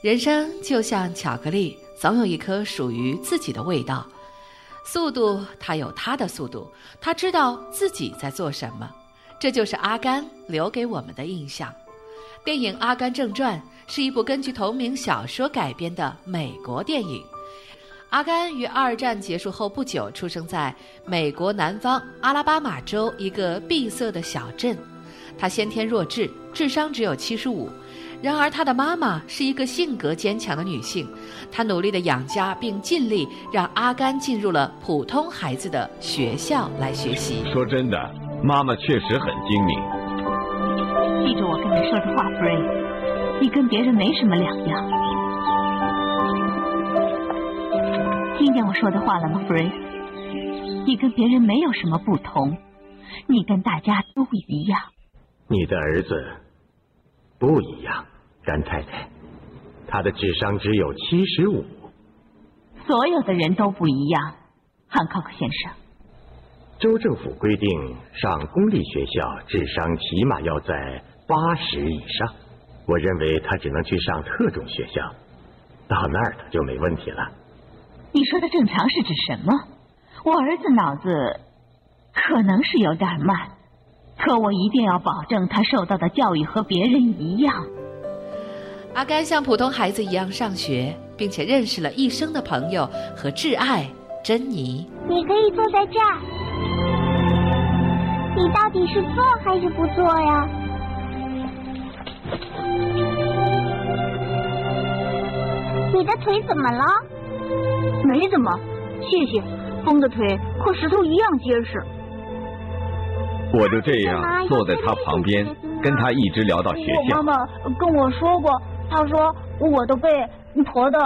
人生就像巧克力，总有一颗属于自己的味道。速度，它有它的速度，它知道自己在做什么。这就是阿甘留给我们的印象。电影《阿甘正传》是一部根据同名小说改编的美国电影。阿甘于二战结束后不久出生在美国南方阿拉巴马州一个闭塞的小镇。他先天弱智，智商只有七十五。然而，他的妈妈是一个性格坚强的女性，她努力的养家，并尽力让阿甘进入了普通孩子的学校来学习。说真的，妈妈确实很精明。记住我跟你说的话，弗瑞，你跟别人没什么两样。听见我说的话了吗，弗瑞？你跟别人没有什么不同，你跟大家都一样。你的儿子。不一样，甘太太，他的智商只有七十五。所有的人都不一样，汉考克先生。州政府规定，上公立学校智商起码要在八十以上。我认为他只能去上特种学校，到那儿他就没问题了。你说的正常是指什么？我儿子脑子可能是有点慢。可我一定要保证他受到的教育和别人一样。阿甘像普通孩子一样上学，并且认识了一生的朋友和挚爱珍妮。你可以坐在这儿。你到底是坐还是不坐呀？你的腿怎么了？没怎么，谢谢。风的腿和石头一样结实。我就这样坐在他旁边，跟他一直聊到学校。我妈妈跟我说过，她说我的背驼的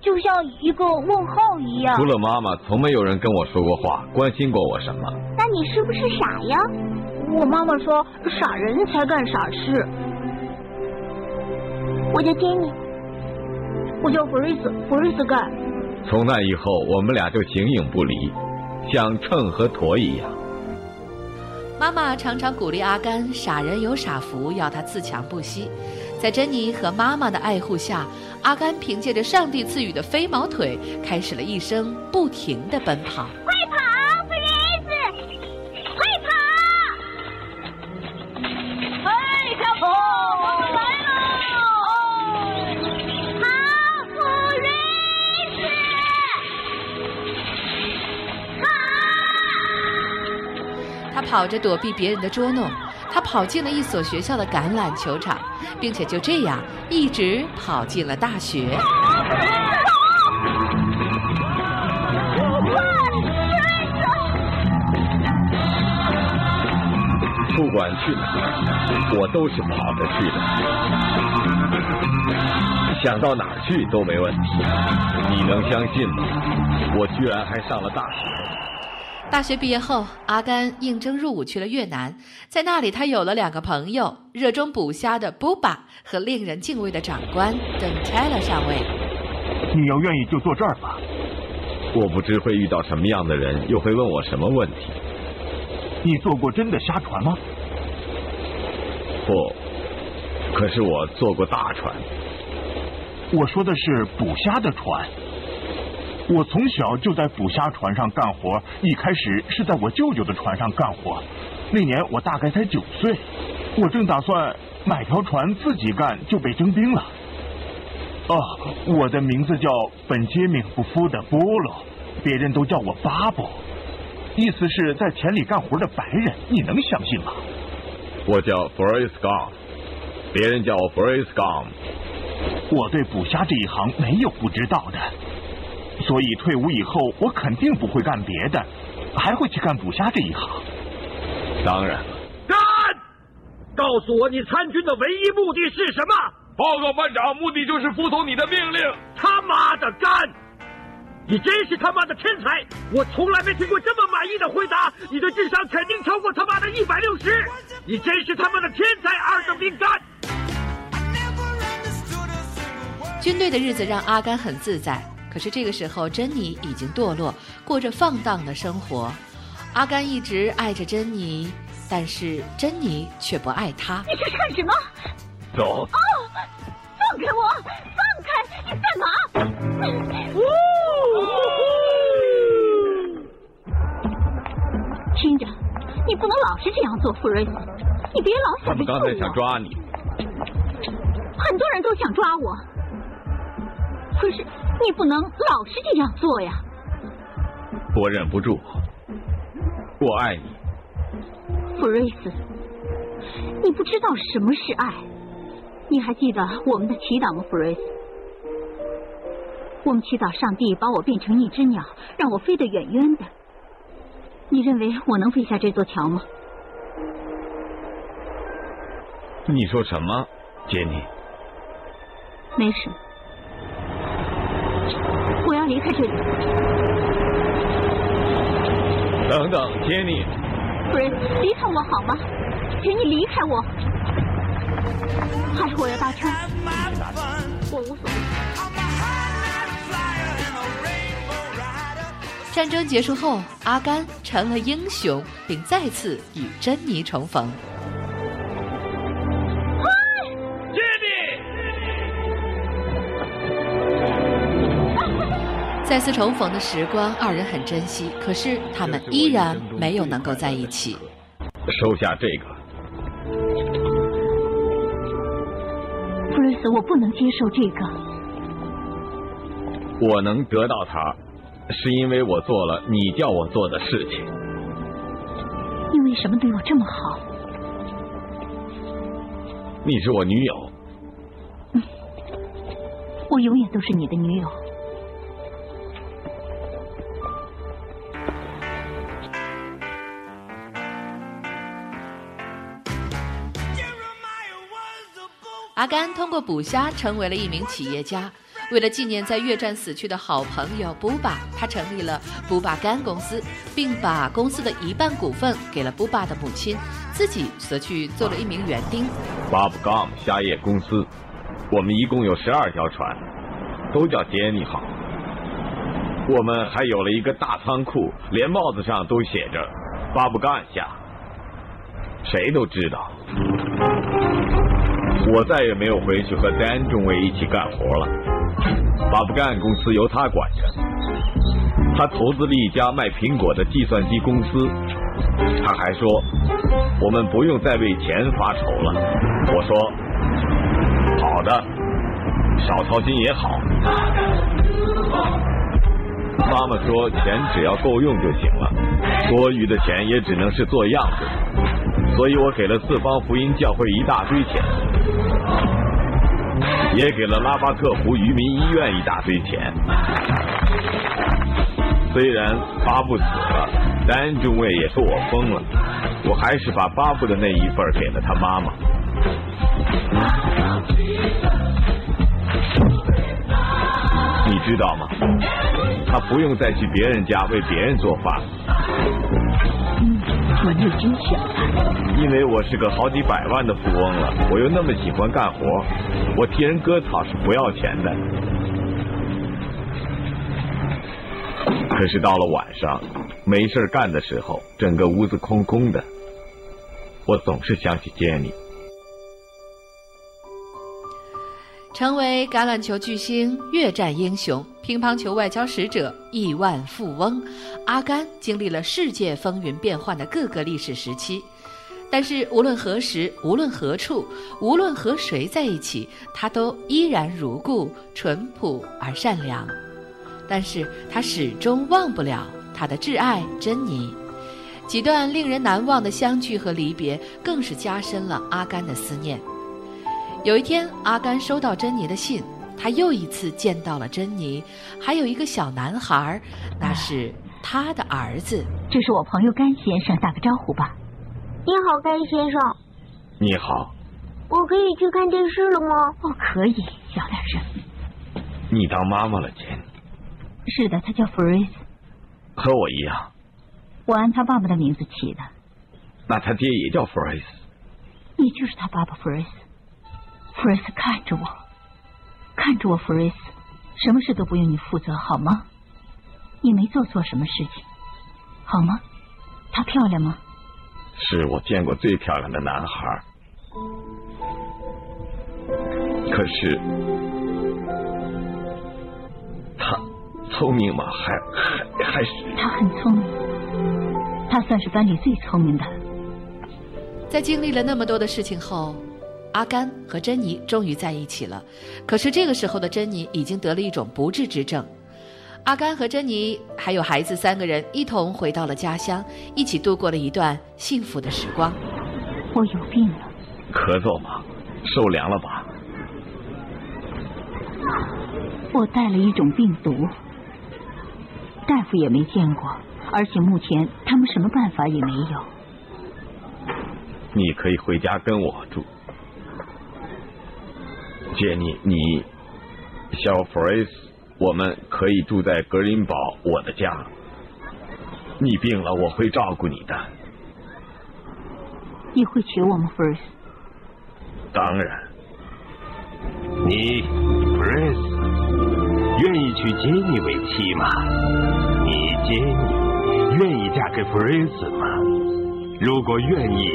就像一个问号一样。除了妈妈，从没有人跟我说过话，关心过我什么。那你是不是傻呀？我妈妈说，傻人才干傻事。我叫杰尼，我叫弗瑞斯，弗瑞斯盖。从那以后，我们俩就形影不离，像秤和砣一样。妈妈常常鼓励阿甘：“傻人有傻福，要他自强不息。”在珍妮和妈妈的爱护下，阿甘凭借着上帝赐予的飞毛腿，开始了一生不停的奔跑。跑着躲避别人的捉弄，他跑进了一所学校的橄榄球场，并且就这样一直跑进了大学。不管去哪儿，我都是跑着去的，想到哪儿去都没问题。你能相信吗？我居然还上了大学。大学毕业后，阿甘应征入伍去了越南，在那里他有了两个朋友：热衷捕虾的布巴和令人敬畏的长官邓泰勒上尉。你要愿意就坐这儿吧。我不知会遇到什么样的人，又会问我什么问题。你坐过真的虾船吗？不，可是我坐过大船。我说的是捕虾的船。我从小就在捕虾船上干活，一开始是在我舅舅的船上干活。那年我大概才九岁，我正打算买条船自己干，就被征兵了。哦，我的名字叫本杰明·布夫的波罗，别人都叫我巴布，意思是在田里干活的白人。你能相信吗？我叫 e s g o m 别人叫我 e s g o m 我对捕虾这一行没有不知道的。所以退伍以后，我肯定不会干别的，还会去干捕虾这一行。当然了。干！告诉我你参军的唯一目的是什么？报告班长，目的就是服从你的命令。他妈的干！你真是他妈的天才！我从来没听过这么满意的回答。你的智商肯定超过他妈的一百六十。你真是他妈的天才，二等兵干！军队的日子让阿甘很自在。可是这个时候，珍妮已经堕落，过着放荡的生活。阿甘一直爱着珍妮，但是珍妮却不爱他。你在干什么？走！哦，放开我！放开！你干嘛？听着，你不能老是这样做，弗瑞斯。你别老想着他们刚才想抓你。很多人都想抓我，可是。你不能老是这样做呀！我忍不住，我爱你，弗瑞斯。你不知道什么是爱。你还记得我们的祈祷吗，弗瑞斯？我们祈祷上帝把我变成一只鸟，让我飞得远远的。你认为我能飞下这座桥吗？你说什么，杰尼？没什么。我要离开这里。等等，杰尼。夫人，离开我好吗？请你离开我。还是我要搭车？我无所谓。战争结束后，阿甘成了英雄，并再次与珍妮重逢。再次重逢的时光，二人很珍惜。可是他们依然没有能够在一起。收下这个，弗瑞斯，我不能接受这个。我能得到它，是因为我做了你叫我做的事情。你为什么对我这么好？你是我女友。嗯，我永远都是你的女友。阿甘通过捕虾成为了一名企业家。为了纪念在越战死去的好朋友布巴，他成立了布巴干公司，并把公司的一半股份给了布巴的母亲，自己则去做了一名园丁。巴布干虾业公司，我们一共有十二条船，都叫杰尼号。我们还有了一个大仓库，连帽子上都写着“巴布干虾”，谁都知道。我再也没有回去和丹中尉一起干活了。巴布干公司由他管着，他投资了一家卖苹果的计算机公司。他还说，我们不用再为钱发愁了。我说，好的，少操心也好。妈妈说，钱只要够用就行了，多余的钱也只能是做样子。所以我给了四方福音教会一大堆钱。也给了拉巴特湖渔民医院一大堆钱。虽然巴布死了，丹中尉也说我疯了，我还是把巴布的那一份给了他妈妈。你知道吗？他不用再去别人家为别人做饭。因为我是个好几百万的富翁了，我又那么喜欢干活，我替人割草是不要钱的。可是到了晚上，没事干的时候，整个屋子空空的，我总是想起杰尼。成为橄榄球巨星、越战英雄、乒乓球外交使者、亿万富翁，阿甘经历了世界风云变幻的各个历史时期。但是无论何时、无论何处、无论和谁在一起，他都依然如故、淳朴而善良。但是他始终忘不了他的挚爱珍妮。几段令人难忘的相聚和离别，更是加深了阿甘的思念。有一天，阿甘收到珍妮的信，他又一次见到了珍妮，还有一个小男孩，那是他的儿子。这是我朋友甘先生，打个招呼吧。你好，甘先生。你好。我可以去看电视了吗？哦，可以，小点声。你当妈妈了，珍妮。是的，他叫弗瑞斯。和我一样。我按他爸爸的名字起的。那他爹也叫弗瑞斯。你就是他爸爸，弗瑞斯。弗瑞斯看着我，看着我，弗瑞斯，什么事都不用你负责，好吗？你没做错什么事情，好吗？她漂亮吗？是我见过最漂亮的男孩。可是他聪明吗？还还还是？他很聪明，他算是班里最聪明的。在经历了那么多的事情后。阿甘和珍妮终于在一起了，可是这个时候的珍妮已经得了一种不治之症。阿甘和珍妮还有孩子三个人一同回到了家乡，一起度过了一段幸福的时光。我有病了，咳嗽吗？受凉了吧？我带了一种病毒，大夫也没见过，而且目前他们什么办法也没有。你可以回家跟我住。杰尼，你，小弗瑞斯，我们可以住在格林堡我的家。你病了，我会照顾你的。你会娶我吗，弗瑞斯？当然。你，弗瑞斯，愿意娶杰尼为妻吗？你，杰尼，愿意嫁给弗瑞斯吗？如果愿意，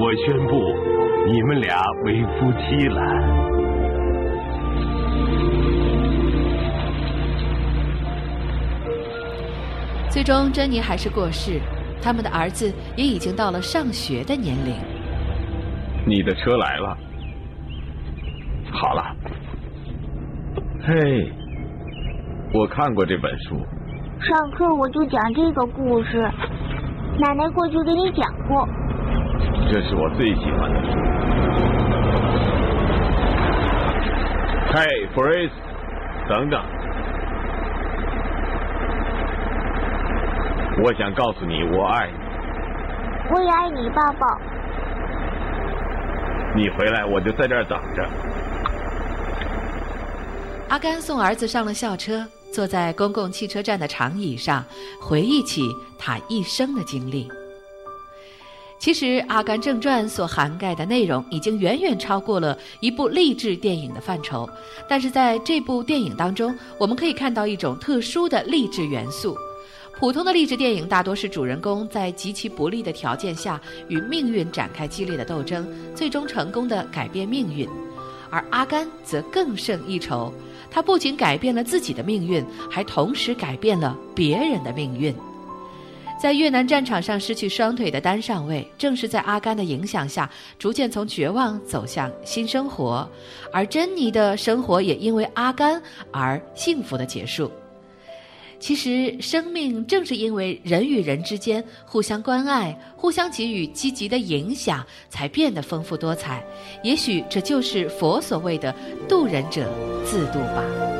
我宣布，你们俩为夫妻了。最终，珍妮还是过世，他们的儿子也已经到了上学的年龄。你的车来了，好了。嘿，我看过这本书。上课我就讲这个故事，奶奶过去给你讲过。这是我最喜欢的书。嘿，弗瑞斯，等等。我想告诉你，我爱你。我也爱你，爸爸。你回来，我就在这儿等着。阿甘送儿子上了校车，坐在公共汽车站的长椅上，回忆起他一生的经历。其实，《阿甘正传》所涵盖的内容已经远远超过了一部励志电影的范畴，但是在这部电影当中，我们可以看到一种特殊的励志元素。普通的励志电影大多是主人公在极其不利的条件下与命运展开激烈的斗争，最终成功的改变命运，而阿甘则更胜一筹，他不仅改变了自己的命运，还同时改变了别人的命运。在越南战场上失去双腿的丹上尉，正是在阿甘的影响下，逐渐从绝望走向新生活，而珍妮的生活也因为阿甘而幸福的结束。其实，生命正是因为人与人之间互相关爱、互相给予积极的影响，才变得丰富多彩。也许这就是佛所谓的“渡人者自渡”吧。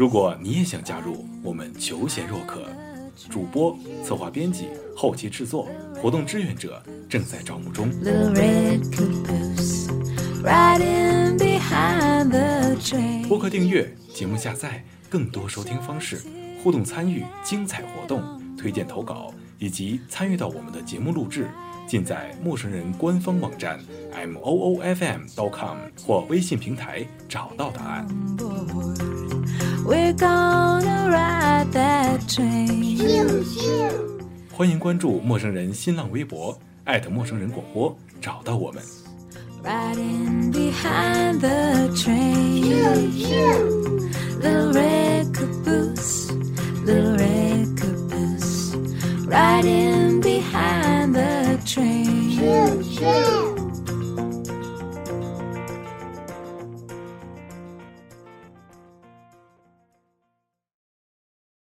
如果你也想加入，我们求贤若渴，主播、策划、编辑、后期制作、活动志愿者正在招募中。播客订阅、节目下载、更多收听方式、互动参与、精彩活动、推荐投稿以及参与到我们的节目录制，尽在陌生人官方网站 m o o f m com 或微信平台找到答案。We're gonna ride that train. 欢迎关注陌生人新浪微博，艾特陌生人广播，找到我们。Riding behind the train. Little red caboose, little red caboose. Riding behind the train.